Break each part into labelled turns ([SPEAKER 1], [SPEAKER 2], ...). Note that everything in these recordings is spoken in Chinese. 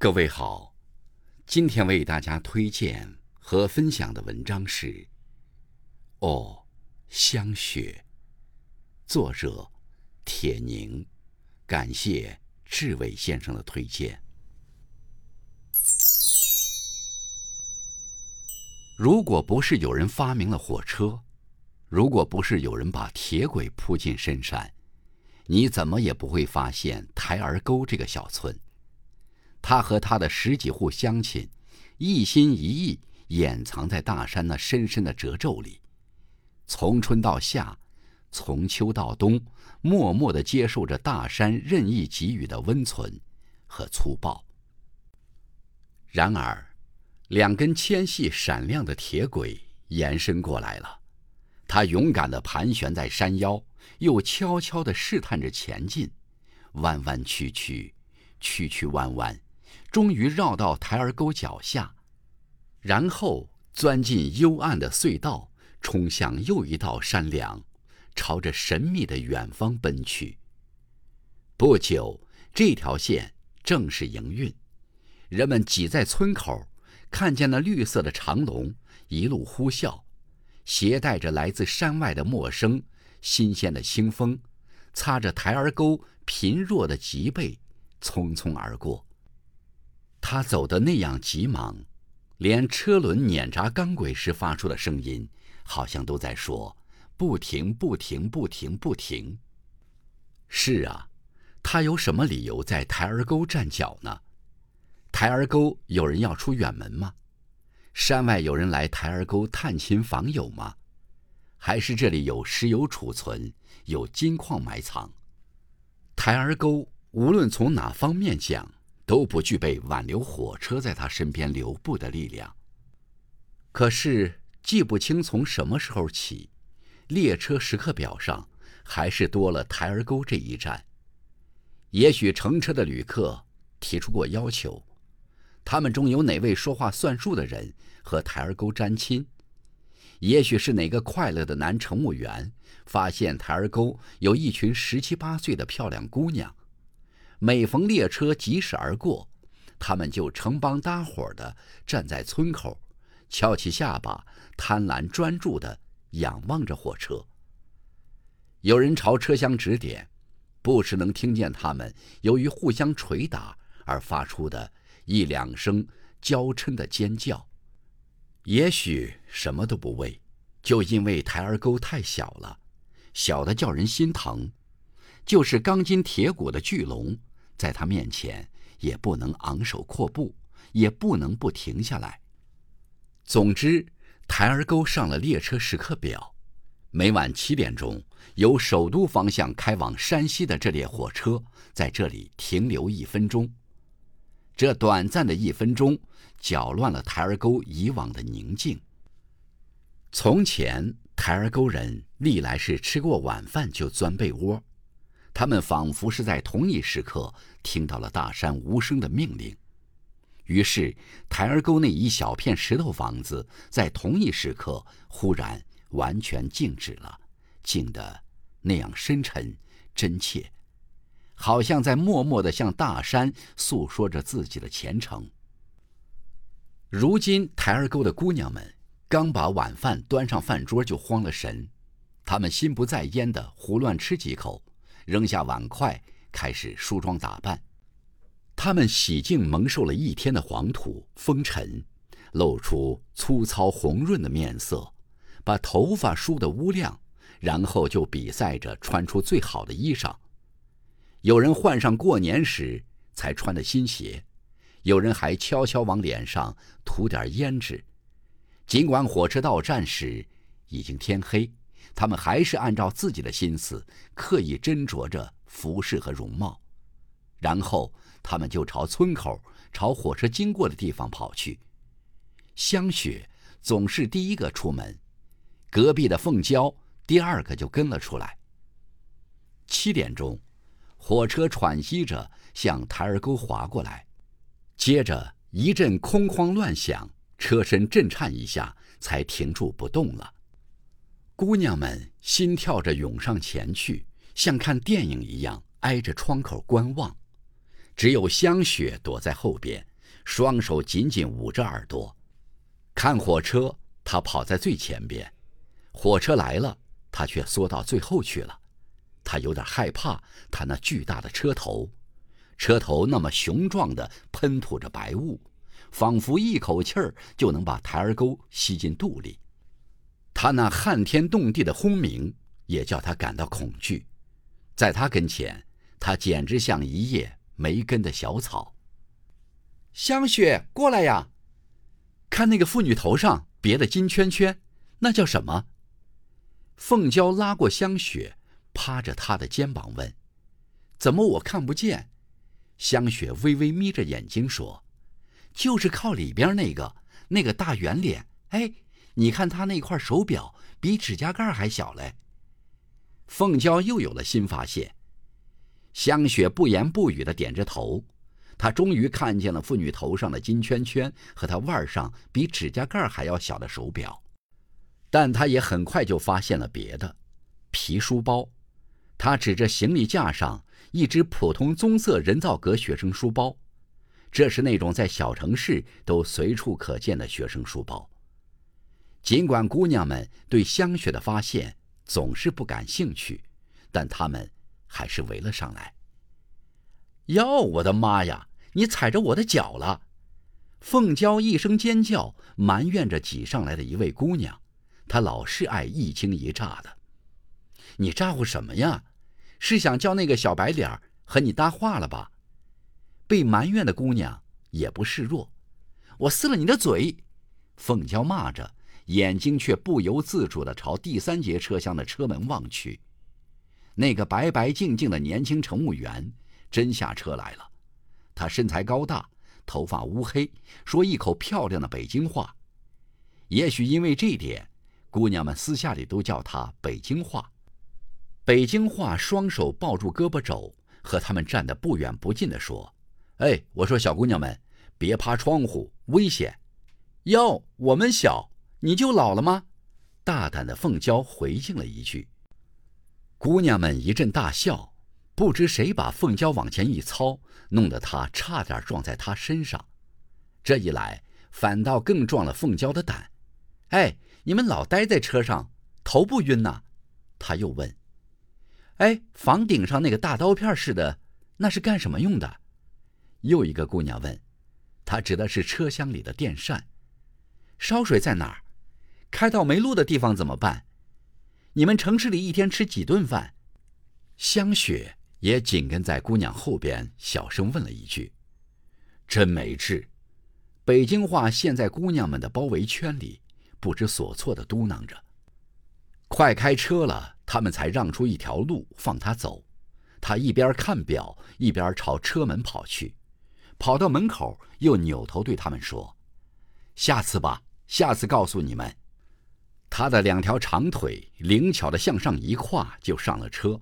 [SPEAKER 1] 各位好，今天为大家推荐和分享的文章是《哦，香雪》，作者铁凝，感谢志伟先生的推荐。如果不是有人发明了火车，如果不是有人把铁轨铺进深山，你怎么也不会发现台儿沟这个小村。他和他的十几户乡亲，一心一意掩藏在大山那深深的褶皱里，从春到夏，从秋到冬，默默地接受着大山任意给予的温存和粗暴。然而，两根纤细闪亮的铁轨延伸过来了，它勇敢地盘旋在山腰，又悄悄地试探着前进，弯弯曲曲，曲曲弯弯。终于绕到台儿沟脚下，然后钻进幽暗的隧道，冲向又一道山梁，朝着神秘的远方奔去。不久，这条线正式营运，人们挤在村口，看见那绿色的长龙一路呼啸，携带着来自山外的陌生、新鲜的清风，擦着台儿沟贫弱的脊背，匆匆而过。他走的那样急忙，连车轮碾轧钢轨时发出的声音，好像都在说：“不停，不停，不停，不停。”是啊，他有什么理由在台儿沟站脚呢？台儿沟有人要出远门吗？山外有人来台儿沟探亲访友吗？还是这里有石油储存，有金矿埋藏？台儿沟无论从哪方面讲。都不具备挽留火车在他身边留步的力量。可是记不清从什么时候起，列车时刻表上还是多了台儿沟这一站。也许乘车的旅客提出过要求，他们中有哪位说话算数的人和台儿沟沾亲？也许是哪个快乐的男乘务员发现台儿沟有一群十七八岁的漂亮姑娘。每逢列车疾驶而过，他们就成帮搭伙的站在村口，翘起下巴，贪婪专注的仰望着火车。有人朝车厢指点，不时能听见他们由于互相捶打而发出的一两声娇嗔的尖叫。也许什么都不为，就因为台儿沟太小了，小的叫人心疼，就是钢筋铁骨的巨龙。在他面前，也不能昂首阔步，也不能不停下来。总之，台儿沟上了列车时刻表，每晚七点钟，由首都方向开往山西的这列火车在这里停留一分钟。这短暂的一分钟，搅乱了台儿沟以往的宁静。从前，台儿沟人历来是吃过晚饭就钻被窝。他们仿佛是在同一时刻听到了大山无声的命令，于是台儿沟那一小片石头房子在同一时刻忽然完全静止了，静得那样深沉、真切，好像在默默地向大山诉说着自己的前程。如今台儿沟的姑娘们刚把晚饭端上饭桌就慌了神，她们心不在焉地胡乱吃几口。扔下碗筷，开始梳妆打扮。他们洗净蒙受了一天的黄土风尘，露出粗糙红润的面色，把头发梳得乌亮，然后就比赛着穿出最好的衣裳。有人换上过年时才穿的新鞋，有人还悄悄往脸上涂点胭脂。尽管火车到站时已经天黑。他们还是按照自己的心思刻意斟酌着服饰和容貌，然后他们就朝村口、朝火车经过的地方跑去。香雪总是第一个出门，隔壁的凤娇第二个就跟了出来。七点钟，火车喘息着向台儿沟滑过来，接着一阵空哐乱响，车身震颤一下，才停住不动了。姑娘们心跳着涌上前去，像看电影一样挨着窗口观望。只有香雪躲在后边，双手紧紧捂着耳朵。看火车，他跑在最前边；火车来了，他却缩到最后去了。他有点害怕，他那巨大的车头，车头那么雄壮的喷吐着白雾，仿佛一口气儿就能把台儿沟吸进肚里。他那撼天动地的轰鸣也叫他感到恐惧，在他跟前，他简直像一叶没根的小草。香雪，过来呀！看那个妇女头上别的金圈圈，那叫什么？凤娇拉过香雪，趴着她的肩膀问：“怎么我看不见？”香雪微微眯着眼睛说：“就是靠里边那个，那个大圆脸。哎。”你看他那块手表比指甲盖还小嘞。凤娇又有了新发现。香雪不言不语的点着头，她终于看见了妇女头上的金圈圈和她腕上比指甲盖还要小的手表，但她也很快就发现了别的，皮书包。她指着行李架上一只普通棕色人造革学生书包，这是那种在小城市都随处可见的学生书包。尽管姑娘们对香雪的发现总是不感兴趣，但她们还是围了上来。哟，我的妈呀！你踩着我的脚了！凤娇一声尖叫，埋怨着挤上来的一位姑娘。她老是爱一惊一乍的。你咋呼什么呀？是想叫那个小白脸和你搭话了吧？被埋怨的姑娘也不示弱。我撕了你的嘴！凤娇骂着。眼睛却不由自主地朝第三节车厢的车门望去，那个白白净净的年轻乘务员真下车来了。他身材高大，头发乌黑，说一口漂亮的北京话。也许因为这点，姑娘们私下里都叫他“北京话”。北京话双手抱住胳膊肘，和他们站得不远不近地说：“哎，我说小姑娘们，别趴窗户，危险。哟，我们小。”你就老了吗？大胆的凤娇回敬了一句。姑娘们一阵大笑，不知谁把凤娇往前一操，弄得她差点撞在她身上。这一来，反倒更壮了凤娇的胆。哎，你们老待在车上，头不晕呐？他又问。哎，房顶上那个大刀片似的，那是干什么用的？又一个姑娘问。他指的是车厢里的电扇。烧水在哪儿？开到没路的地方怎么办？你们城市里一天吃几顿饭？香雪也紧跟在姑娘后边，小声问了一句：“真没治。”北京话陷在姑娘们的包围圈里，不知所措的嘟囔着。快开车了，他们才让出一条路放他走。他一边看表，一边朝车门跑去。跑到门口，又扭头对他们说：“下次吧，下次告诉你们。”他的两条长腿灵巧的向上一跨，就上了车。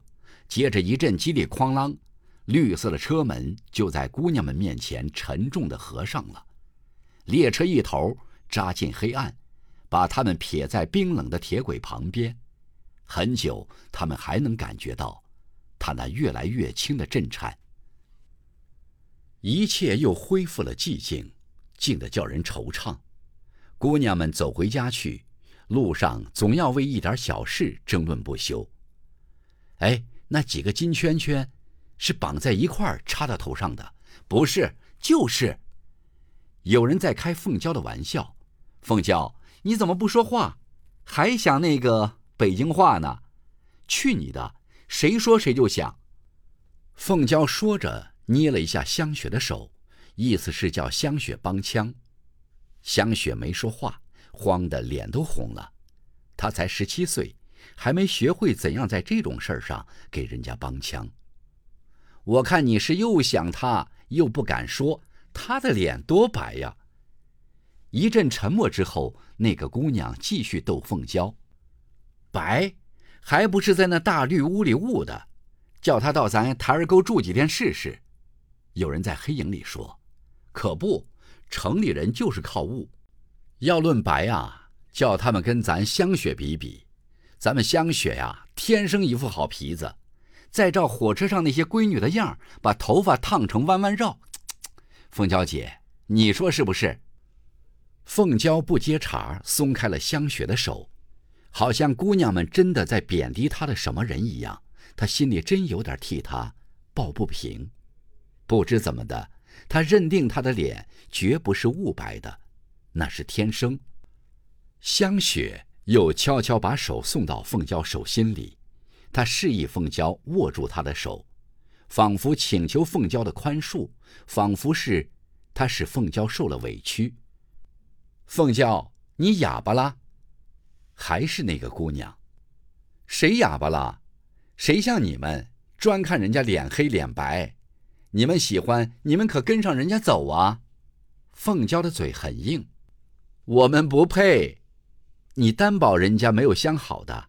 [SPEAKER 1] 接着一阵激烈哐啷，绿色的车门就在姑娘们面前沉重的合上了。列车一头扎进黑暗，把他们撇在冰冷的铁轨旁边。很久，他们还能感觉到它那越来越轻的震颤。一切又恢复了寂静，静得叫人惆怅。姑娘们走回家去。路上总要为一点小事争论不休。哎，那几个金圈圈是绑在一块儿插到头上的？不是，就是。有人在开凤娇的玩笑。凤娇，你怎么不说话？还想那个北京话呢？去你的！谁说谁就想。凤娇说着，捏了一下香雪的手，意思是叫香雪帮腔。香雪没说话。慌得脸都红了，他才十七岁，还没学会怎样在这种事儿上给人家帮腔。我看你是又想他又不敢说，他的脸多白呀。一阵沉默之后，那个姑娘继续逗凤娇：“白，还不是在那大绿屋里悟的？叫他到咱台儿沟住几天试试。”有人在黑影里说：“可不，城里人就是靠悟。”要论白啊，叫他们跟咱香雪比比，咱们香雪呀，天生一副好皮子，再照火车上那些闺女的样把头发烫成弯弯绕。凤娇姐，你说是不是？凤娇不接茬，松开了香雪的手，好像姑娘们真的在贬低她的什么人一样。她心里真有点替她抱不平。不知怎么的，她认定她的脸绝不是雾白的，那是天生。香雪又悄悄把手送到凤娇手心里，她示意凤娇握住她的手，仿佛请求凤娇的宽恕，仿佛是她使凤娇受了委屈。凤娇，你哑巴啦？还是那个姑娘？谁哑巴了？谁像你们专看人家脸黑脸白？你们喜欢，你们可跟上人家走啊！凤娇的嘴很硬，我们不配。你担保人家没有相好的。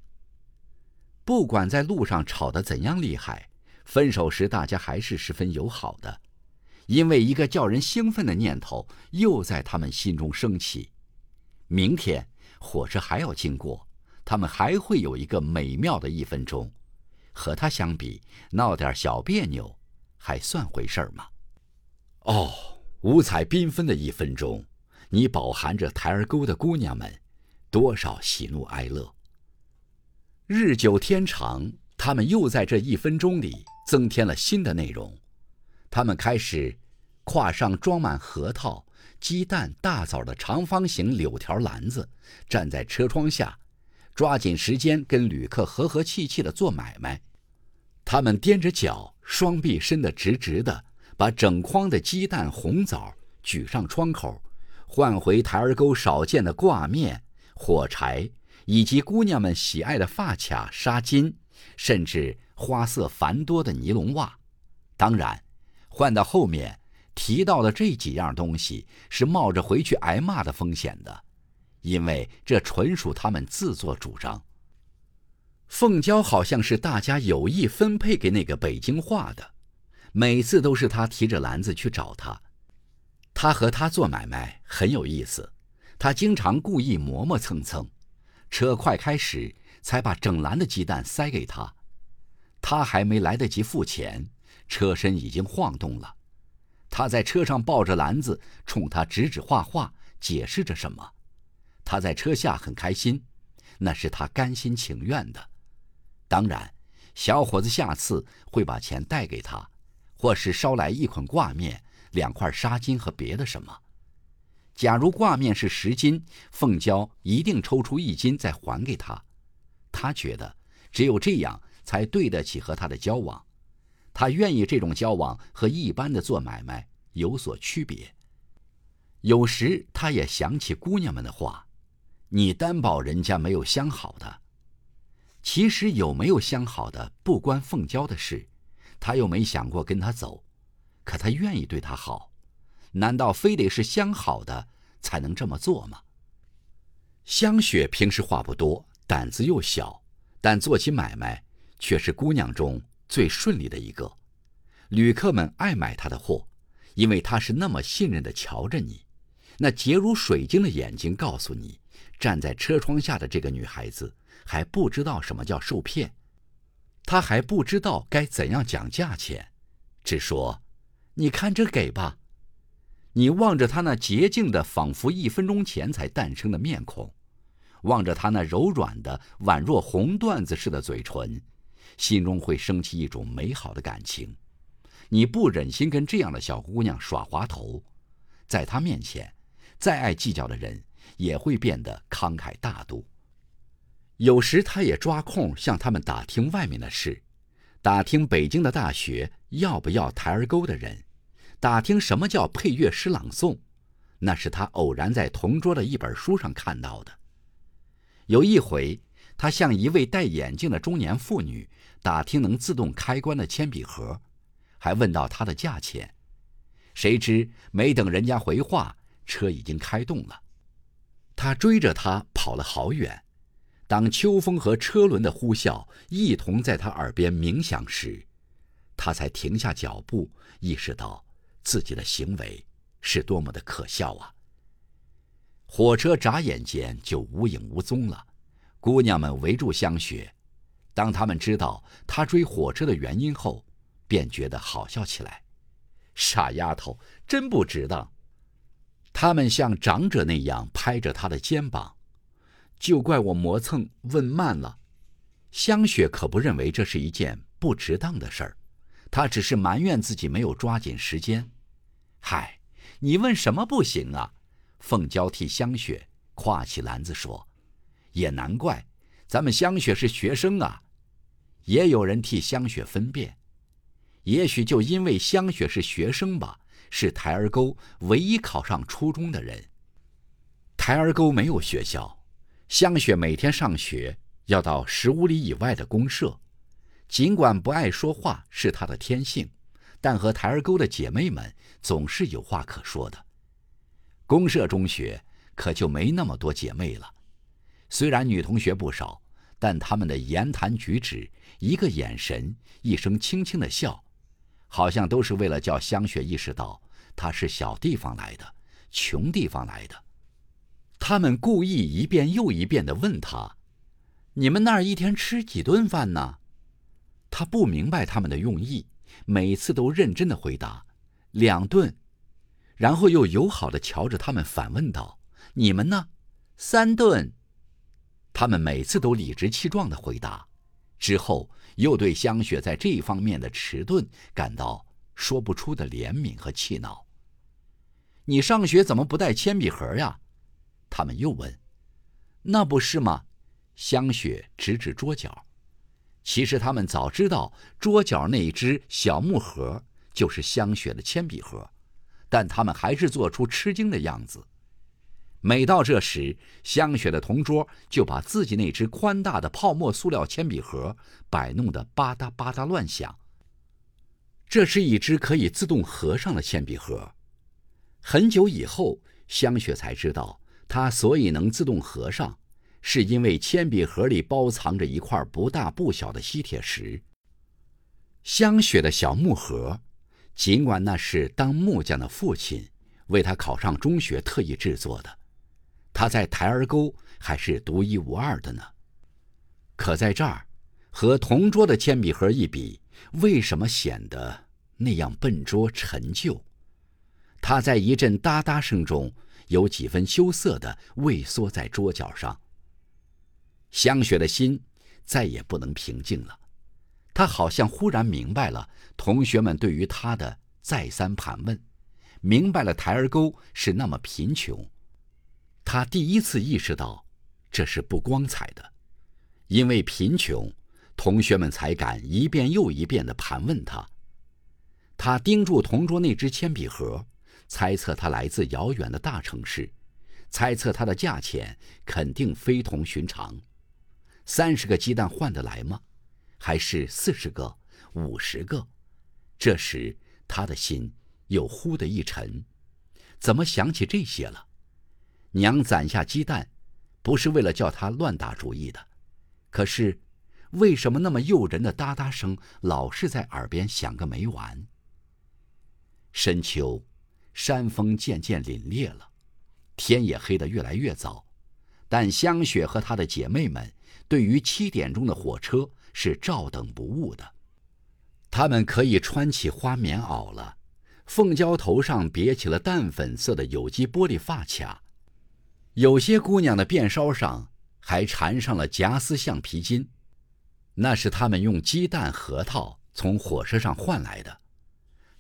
[SPEAKER 1] 不管在路上吵得怎样厉害，分手时大家还是十分友好的。因为一个叫人兴奋的念头又在他们心中升起：明天火车还要经过，他们还会有一个美妙的一分钟。和他相比，闹点小别扭，还算回事吗？哦，五彩缤纷的一分钟，你饱含着台儿沟的姑娘们，多少喜怒哀乐。日久天长，他们又在这一分钟里增添了新的内容。他们开始挎上装满核桃、鸡蛋、大枣的长方形柳条篮子，站在车窗下，抓紧时间跟旅客和和气气的做买卖。他们踮着脚，双臂伸得直直的，把整筐的鸡蛋、红枣举上窗口，换回台儿沟少见的挂面、火柴，以及姑娘们喜爱的发卡、纱巾，甚至花色繁多的尼龙袜。当然。换到后面提到的这几样东西是冒着回去挨骂的风险的，因为这纯属他们自作主张。凤娇好像是大家有意分配给那个北京话的，每次都是他提着篮子去找他。他和他做买卖很有意思，他经常故意磨磨蹭蹭，车快开时才把整篮的鸡蛋塞给他，他还没来得及付钱。车身已经晃动了，他在车上抱着篮子，冲他指指画画，解释着什么。他在车下很开心，那是他甘心情愿的。当然，小伙子下次会把钱带给他，或是捎来一捆挂面、两块纱巾和别的什么。假如挂面是十斤，凤娇一定抽出一斤再还给他。他觉得只有这样才对得起和他的交往。他愿意这种交往和一般的做买卖有所区别。有时他也想起姑娘们的话：“你担保人家没有相好的。”其实有没有相好的不关凤娇的事，他又没想过跟他走。可他愿意对他好，难道非得是相好的才能这么做吗？香雪平时话不多，胆子又小，但做起买卖却是姑娘中。最顺利的一个，旅客们爱买他的货，因为他是那么信任的瞧着你，那洁如水晶的眼睛告诉你，站在车窗下的这个女孩子还不知道什么叫受骗，她还不知道该怎样讲价钱，只说：“你看这给吧。”你望着她那洁净的，仿佛一分钟前才诞生的面孔，望着她那柔软的，宛若红缎子似的嘴唇。心中会升起一种美好的感情，你不忍心跟这样的小姑娘耍滑头，在她面前，再爱计较的人也会变得慷慨大度。有时他也抓空向他们打听外面的事，打听北京的大学要不要台儿沟的人，打听什么叫配乐诗朗诵，那是他偶然在同桌的一本书上看到的。有一回。他向一位戴眼镜的中年妇女打听能自动开关的铅笔盒，还问到它的价钱。谁知没等人家回话，车已经开动了。他追着她跑了好远。当秋风和车轮的呼啸一同在他耳边鸣响时，他才停下脚步，意识到自己的行为是多么的可笑啊！火车眨眼间就无影无踪了。姑娘们围住香雪，当他们知道她追火车的原因后，便觉得好笑起来。傻丫头，真不值当。他们像长者那样拍着他的肩膀，就怪我磨蹭问慢了。香雪可不认为这是一件不值当的事儿，她只是埋怨自己没有抓紧时间。嗨，你问什么不行啊？凤娇替香雪挎起篮子说：“也难怪，咱们香雪是学生啊。”也有人替香雪分辨，也许就因为香雪是学生吧，是台儿沟唯一考上初中的人。台儿沟没有学校，香雪每天上学要到十五里以外的公社。尽管不爱说话是她的天性，但和台儿沟的姐妹们总是有话可说的。公社中学可就没那么多姐妹了，虽然女同学不少。但她们的言谈举止、一个眼神、一声轻轻的笑，好像都是为了叫香雪意识到她是小地方来的、穷地方来的。他们故意一遍又一遍地问他：“你们那儿一天吃几顿饭呢？”他不明白他们的用意，每次都认真地回答：“两顿。”然后又友好地瞧着他们，反问道：“你们呢？三顿。”他们每次都理直气壮地回答，之后又对香雪在这方面的迟钝感到说不出的怜悯和气恼。你上学怎么不带铅笔盒呀？他们又问。那不是吗？香雪指指桌角。其实他们早知道桌角那一只小木盒就是香雪的铅笔盒，但他们还是做出吃惊的样子。每到这时，香雪的同桌就把自己那只宽大的泡沫塑料铅笔盒摆弄得吧嗒吧嗒乱响。这是一只可以自动合上的铅笔盒。很久以后，香雪才知道，它所以能自动合上，是因为铅笔盒里包藏着一块不大不小的吸铁石。香雪的小木盒，尽管那是当木匠的父亲为他考上中学特意制作的。他在台儿沟还是独一无二的呢，可在这儿，和同桌的铅笔盒一比，为什么显得那样笨拙陈旧？他在一阵哒哒声中，有几分羞涩的畏缩在桌角上。香雪的心再也不能平静了，他好像忽然明白了同学们对于他的再三盘问，明白了台儿沟是那么贫穷。他第一次意识到，这是不光彩的，因为贫穷，同学们才敢一遍又一遍地盘问他。他盯住同桌那只铅笔盒，猜测它来自遥远的大城市，猜测它的价钱肯定非同寻常。三十个鸡蛋换得来吗？还是四十个、五十个？这时他的心又忽的一沉，怎么想起这些了？娘攒下鸡蛋，不是为了叫他乱打主意的。可是，为什么那么诱人的哒哒声老是在耳边响个没完？深秋，山风渐渐凛冽了，天也黑得越来越早。但香雪和她的姐妹们对于七点钟的火车是照等不误的。他们可以穿起花棉袄了，凤娇头上别起了淡粉色的有机玻璃发卡。有些姑娘的辫梢上还缠上了夹丝橡皮筋，那是她们用鸡蛋核桃从火车上换来的。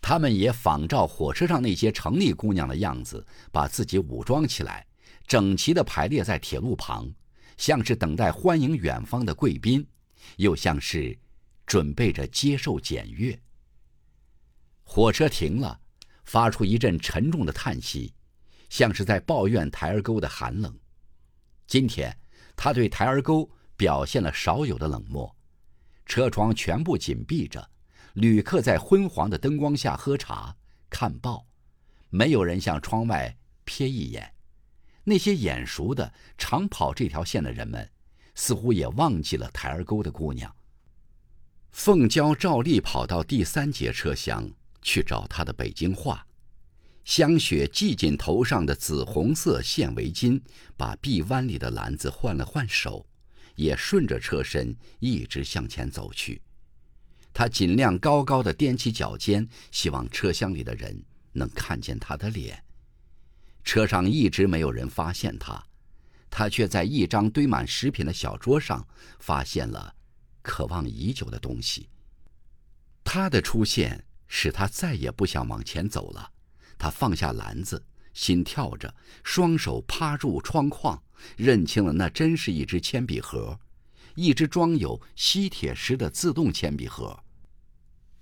[SPEAKER 1] 她们也仿照火车上那些城里姑娘的样子，把自己武装起来，整齐地排列在铁路旁，像是等待欢迎远方的贵宾，又像是准备着接受检阅。火车停了，发出一阵沉重的叹息。像是在抱怨台儿沟的寒冷。今天，他对台儿沟表现了少有的冷漠。车窗全部紧闭着，旅客在昏黄的灯光下喝茶、看报，没有人向窗外瞥一眼。那些眼熟的常跑这条线的人们，似乎也忘记了台儿沟的姑娘。凤娇照例跑到第三节车厢去找她的北京话。香雪系紧头上的紫红色线围巾，把臂弯里的篮子换了换手，也顺着车身一直向前走去。他尽量高高的踮起脚尖，希望车厢里的人能看见他的脸。车上一直没有人发现他，他却在一张堆满食品的小桌上发现了渴望已久的东西。他的出现使他再也不想往前走了。他放下篮子，心跳着，双手趴入窗框，认清了那真是一只铅笔盒，一只装有吸铁石的自动铅笔盒。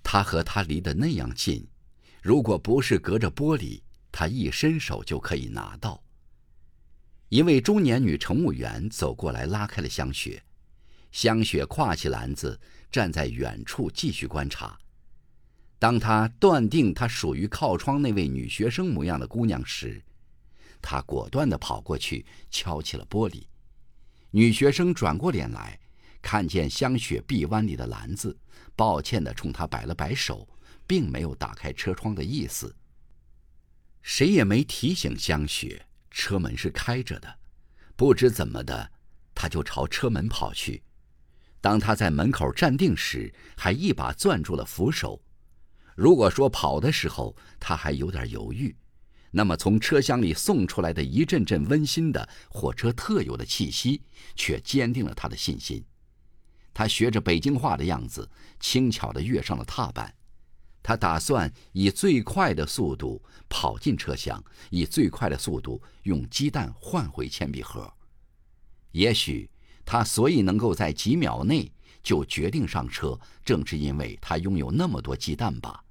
[SPEAKER 1] 他和他离得那样近，如果不是隔着玻璃。他一伸手就可以拿到。一位中年女乘务员走过来，拉开了香雪。香雪挎起篮子，站在远处继续观察。当他断定她属于靠窗那位女学生模样的姑娘时，他果断地跑过去，敲起了玻璃。女学生转过脸来，看见香雪臂弯里的篮子，抱歉地冲他摆了摆手，并没有打开车窗的意思。谁也没提醒香雪，车门是开着的。不知怎么的，他就朝车门跑去。当他在门口站定时，还一把攥住了扶手。如果说跑的时候他还有点犹豫，那么从车厢里送出来的一阵阵温馨的火车特有的气息，却坚定了他的信心。他学着北京话的样子，轻巧地跃上了踏板。他打算以最快的速度跑进车厢，以最快的速度用鸡蛋换回铅笔盒。也许他所以能够在几秒内就决定上车，正是因为他拥有那么多鸡蛋吧？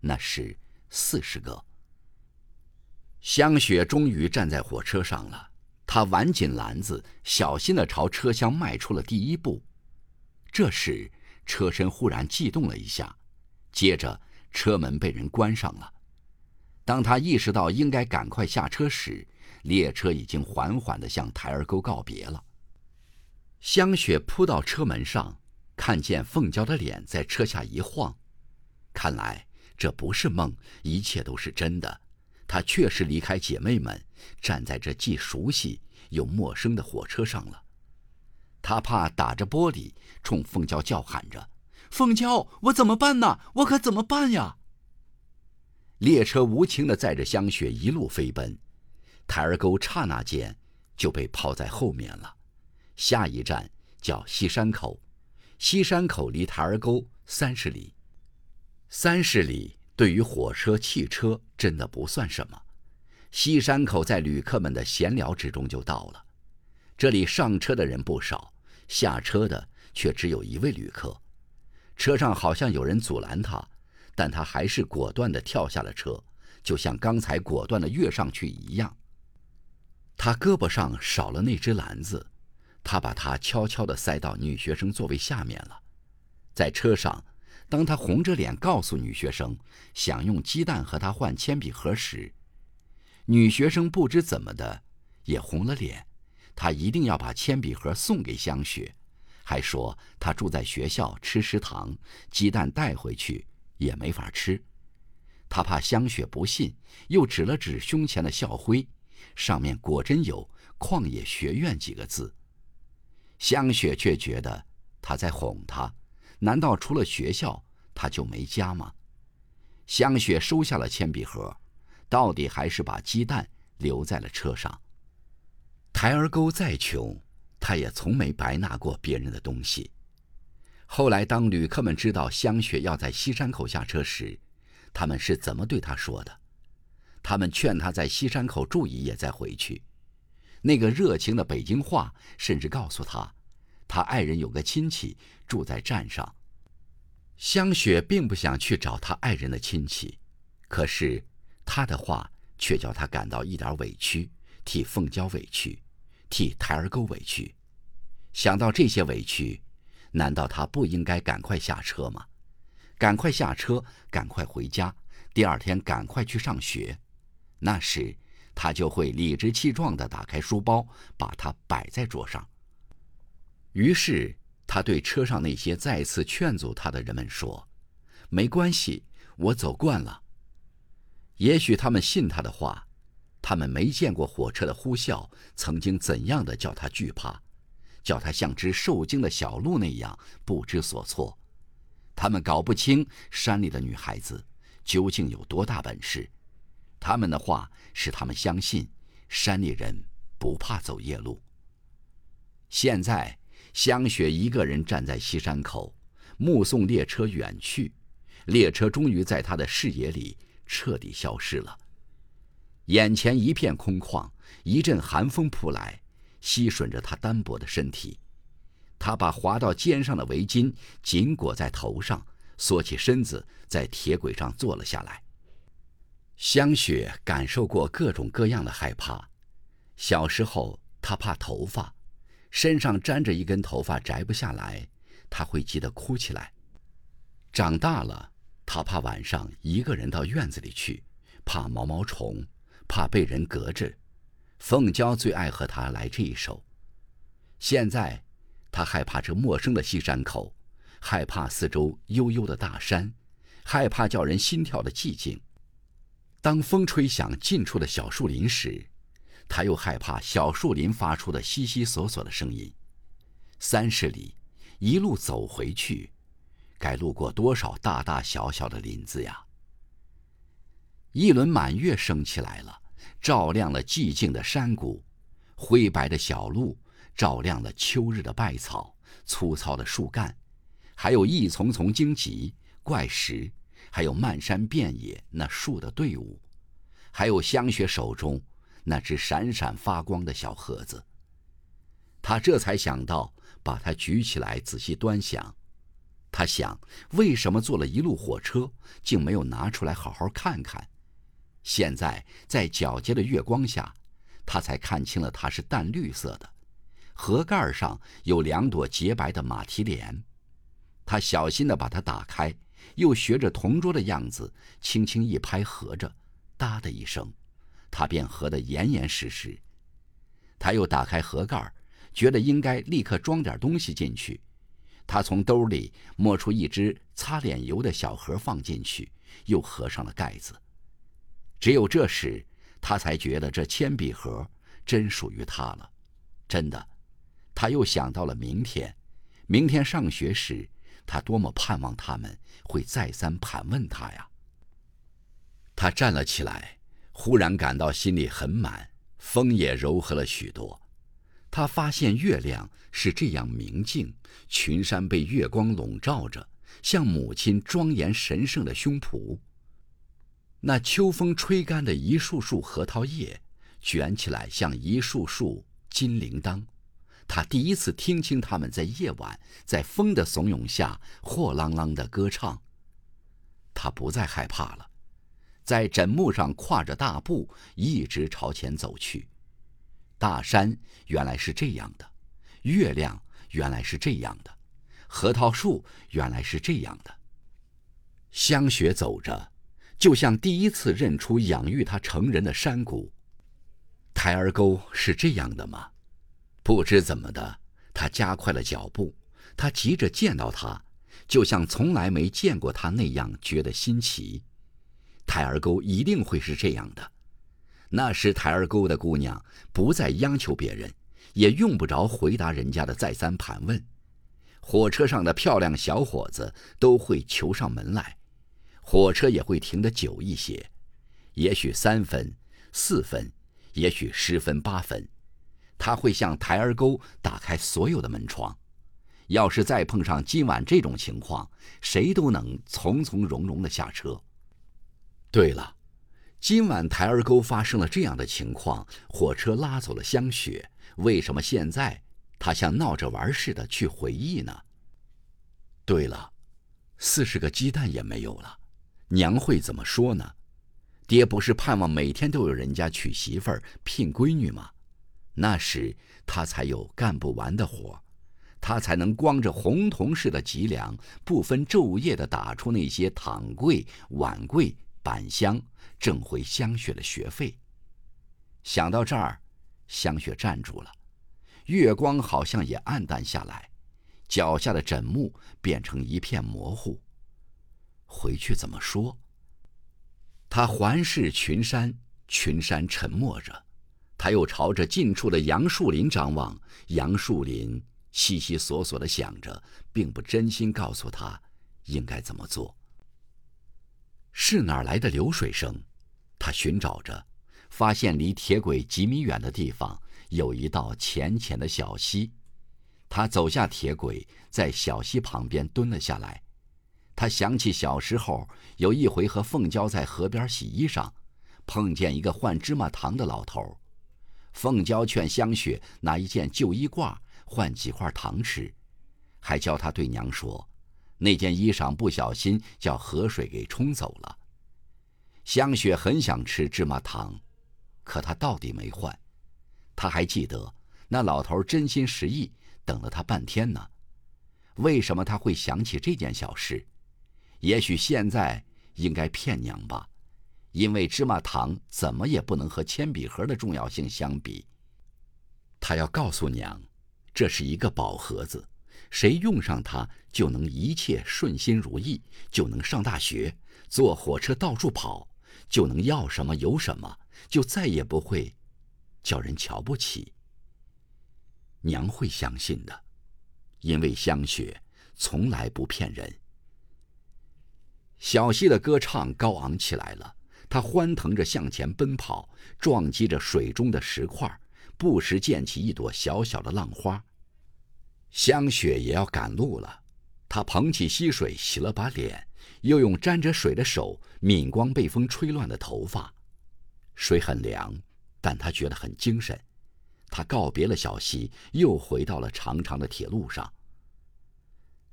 [SPEAKER 1] 那是四十个。香雪终于站在火车上了，她挽紧篮子，小心地朝车厢迈出了第一步。这时，车身忽然悸动了一下，接着。车门被人关上了。当他意识到应该赶快下车时，列车已经缓缓地向台儿沟告别了。香雪扑到车门上，看见凤娇的脸在车下一晃，看来这不是梦，一切都是真的。她确实离开姐妹们，站在这既熟悉又陌生的火车上了。她怕打着玻璃，冲凤娇叫喊着。凤娇，我怎么办呢？我可怎么办呀？列车无情地载着香雪一路飞奔，台儿沟刹那间就被抛在后面了。下一站叫西山口，西山口离台儿沟三十里。三十里对于火车、汽车真的不算什么。西山口在旅客们的闲聊之中就到了。这里上车的人不少，下车的却只有一位旅客。车上好像有人阻拦他，但他还是果断地跳下了车，就像刚才果断地跃上去一样。他胳膊上少了那只篮子，他把它悄悄地塞到女学生座位下面了。在车上，当他红着脸告诉女学生想用鸡蛋和他换铅笔盒时，女学生不知怎么的也红了脸，她一定要把铅笔盒送给香雪。还说他住在学校吃食堂，鸡蛋带回去也没法吃。他怕香雪不信，又指了指胸前的校徽，上面果真有“旷野学院”几个字。香雪却觉得他在哄她，难道除了学校他就没家吗？香雪收下了铅笔盒，到底还是把鸡蛋留在了车上。台儿沟再穷。他也从没白拿过别人的东西。后来，当旅客们知道香雪要在西山口下车时，他们是怎么对他说的？他们劝他在西山口住一夜再回去。那个热情的北京话甚至告诉他，他爱人有个亲戚住在站上。香雪并不想去找他爱人的亲戚，可是他的话却叫他感到一点委屈，替凤娇委屈。替台儿沟委屈，想到这些委屈，难道他不应该赶快下车吗？赶快下车，赶快回家，第二天赶快去上学。那时他就会理直气壮地打开书包，把它摆在桌上。于是他对车上那些再次劝阻他的人们说：“没关系，我走惯了。”也许他们信他的话。他们没见过火车的呼啸曾经怎样的叫他惧怕，叫他像只受惊的小鹿那样不知所措。他们搞不清山里的女孩子究竟有多大本事。他们的话使他们相信，山里人不怕走夜路。现在，香雪一个人站在西山口，目送列车远去。列车终于在他的视野里彻底消失了。眼前一片空旷，一阵寒风扑来，吸吮着他单薄的身体。他把滑到肩上的围巾紧裹在头上，缩起身子，在铁轨上坐了下来。香雪感受过各种各样的害怕。小时候，她怕头发，身上粘着一根头发摘不下来，她会急得哭起来。长大了，她怕晚上一个人到院子里去，怕毛毛虫。怕被人隔着，凤娇最爱和他来这一首。现在，他害怕这陌生的西山口，害怕四周悠悠的大山，害怕叫人心跳的寂静。当风吹响近处的小树林时，他又害怕小树林发出的悉悉索索的声音。三十里，一路走回去，该路过多少大大小小的林子呀！一轮满月升起来了，照亮了寂静的山谷，灰白的小路照亮了秋日的败草、粗糙的树干，还有一丛丛荆棘、怪石，还有漫山遍野那树的队伍，还有香雪手中那只闪闪发光的小盒子。他这才想到把它举起来仔细端详。他想，为什么坐了一路火车，竟没有拿出来好好看看？现在在皎洁的月光下，他才看清了它是淡绿色的，盒盖上有两朵洁白的马蹄莲。他小心地把它打开，又学着同桌的样子，轻轻一拍合着，哒的一声，它便合得严严实实。他又打开盒盖，觉得应该立刻装点东西进去。他从兜里摸出一只擦脸油的小盒放进去，又合上了盖子。只有这时，他才觉得这铅笔盒真属于他了。真的，他又想到了明天。明天上学时，他多么盼望他们会再三盘问他呀！他站了起来，忽然感到心里很满，风也柔和了许多。他发现月亮是这样明净，群山被月光笼罩着，像母亲庄严神圣的胸脯。那秋风吹干的一束束核桃叶，卷起来像一束束金铃铛。他第一次听清他们在夜晚，在风的怂恿下，货啷啷的歌唱。他不再害怕了，在枕木上跨着大步，一直朝前走去。大山原来是这样的，月亮原来是这样的，核桃树原来是这样的。香雪走着。就像第一次认出养育他成人的山谷，台儿沟是这样的吗？不知怎么的，他加快了脚步。他急着见到他，就像从来没见过他那样觉得新奇。台儿沟一定会是这样的。那时台儿沟的姑娘不再央求别人，也用不着回答人家的再三盘问。火车上的漂亮小伙子都会求上门来。火车也会停得久一些，也许三分、四分，也许十分八分。他会向台儿沟打开所有的门窗。要是再碰上今晚这种情况，谁都能从从容容的下车。对了，今晚台儿沟发生了这样的情况，火车拉走了香雪，为什么现在他像闹着玩似的去回忆呢？对了，四十个鸡蛋也没有了。娘会怎么说呢？爹不是盼望每天都有人家娶媳妇儿、聘闺女吗？那时他才有干不完的活，他才能光着红铜似的脊梁，不分昼夜的打出那些躺柜、碗柜、板箱，挣回香雪的学费。想到这儿，香雪站住了，月光好像也暗淡下来，脚下的枕木变成一片模糊。回去怎么说？他环视群山，群山沉默着。他又朝着近处的杨树林张望，杨树林悉悉索索的想着，并不真心告诉他应该怎么做。是哪儿来的流水声？他寻找着，发现离铁轨几米远的地方有一道浅浅的小溪。他走下铁轨，在小溪旁边蹲了下来。他想起小时候有一回和凤娇在河边洗衣裳，碰见一个换芝麻糖的老头。凤娇劝香雪拿一件旧衣褂换几块糖吃，还教他对娘说：“那件衣裳不小心叫河水给冲走了。”香雪很想吃芝麻糖，可他到底没换。他还记得那老头真心实意等了他半天呢。为什么他会想起这件小事？也许现在应该骗娘吧，因为芝麻糖怎么也不能和铅笔盒的重要性相比。他要告诉娘，这是一个宝盒子，谁用上它就能一切顺心如意，就能上大学，坐火车到处跑，就能要什么有什么，就再也不会叫人瞧不起。娘会相信的，因为香雪从来不骗人。小溪的歌唱高昂起来了，它欢腾着向前奔跑，撞击着水中的石块，不时溅起一朵小小的浪花。香雪也要赶路了，她捧起溪水洗了把脸，又用沾着水的手抿光被风吹乱的头发。水很凉，但她觉得很精神。她告别了小溪，又回到了长长的铁路上。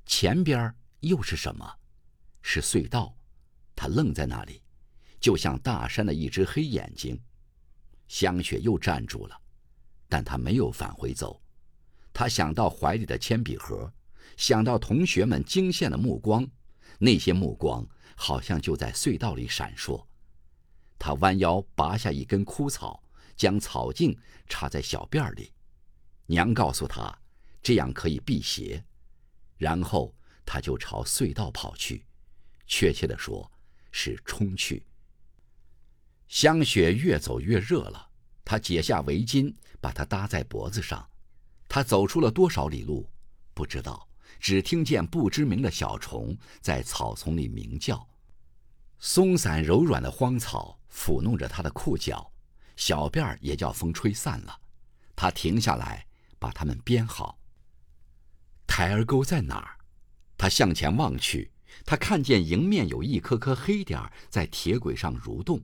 [SPEAKER 1] 前边又是什么？是隧道，他愣在那里，就像大山的一只黑眼睛。香雪又站住了，但他没有返回走。他想到怀里的铅笔盒，想到同学们惊羡的目光，那些目光好像就在隧道里闪烁。他弯腰拔下一根枯草，将草茎插在小辫里。娘告诉他，这样可以辟邪。然后他就朝隧道跑去。确切的说，是冲去。香雪越走越热了，她解下围巾，把它搭在脖子上。她走出了多少里路，不知道，只听见不知名的小虫在草丛里鸣叫。松散柔软的荒草抚弄着她的裤脚，小辫儿也叫风吹散了。她停下来，把它们编好。台儿沟在哪儿？她向前望去。他看见迎面有一颗颗黑点在铁轨上蠕动，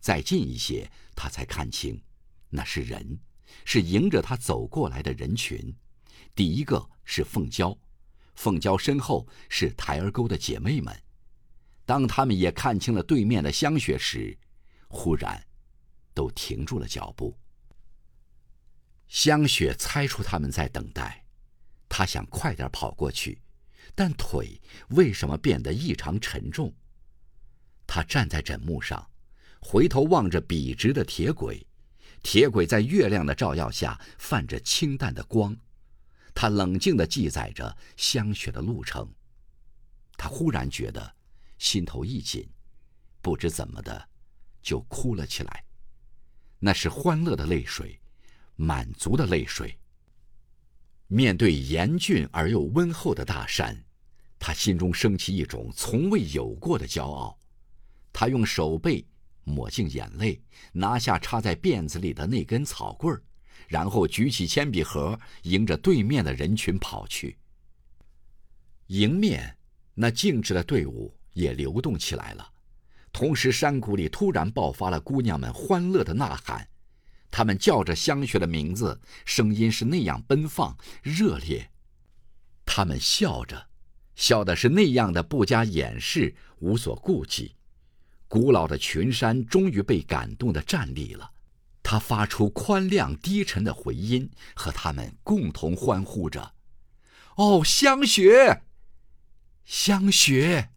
[SPEAKER 1] 再近一些，他才看清，那是人，是迎着他走过来的人群。第一个是凤娇，凤娇身后是台儿沟的姐妹们。当他们也看清了对面的香雪时，忽然，都停住了脚步。香雪猜出他们在等待，她想快点跑过去。但腿为什么变得异常沉重？他站在枕木上，回头望着笔直的铁轨，铁轨在月亮的照耀下泛着清淡的光。他冷静地记载着香雪的路程。他忽然觉得心头一紧，不知怎么的，就哭了起来。那是欢乐的泪水，满足的泪水。面对严峻而又温厚的大山。他心中升起一种从未有过的骄傲，他用手背抹净眼泪，拿下插在辫子里的那根草棍儿，然后举起铅笔盒，迎着对面的人群跑去。迎面那静止的队伍也流动起来了，同时山谷里突然爆发了姑娘们欢乐的呐喊，她们叫着香雪的名字，声音是那样奔放热烈，她们笑着。笑的是那样的不加掩饰，无所顾忌。古老的群山终于被感动的站立了，他发出宽亮低沉的回音，和他们共同欢呼着：“哦，香雪，香雪！”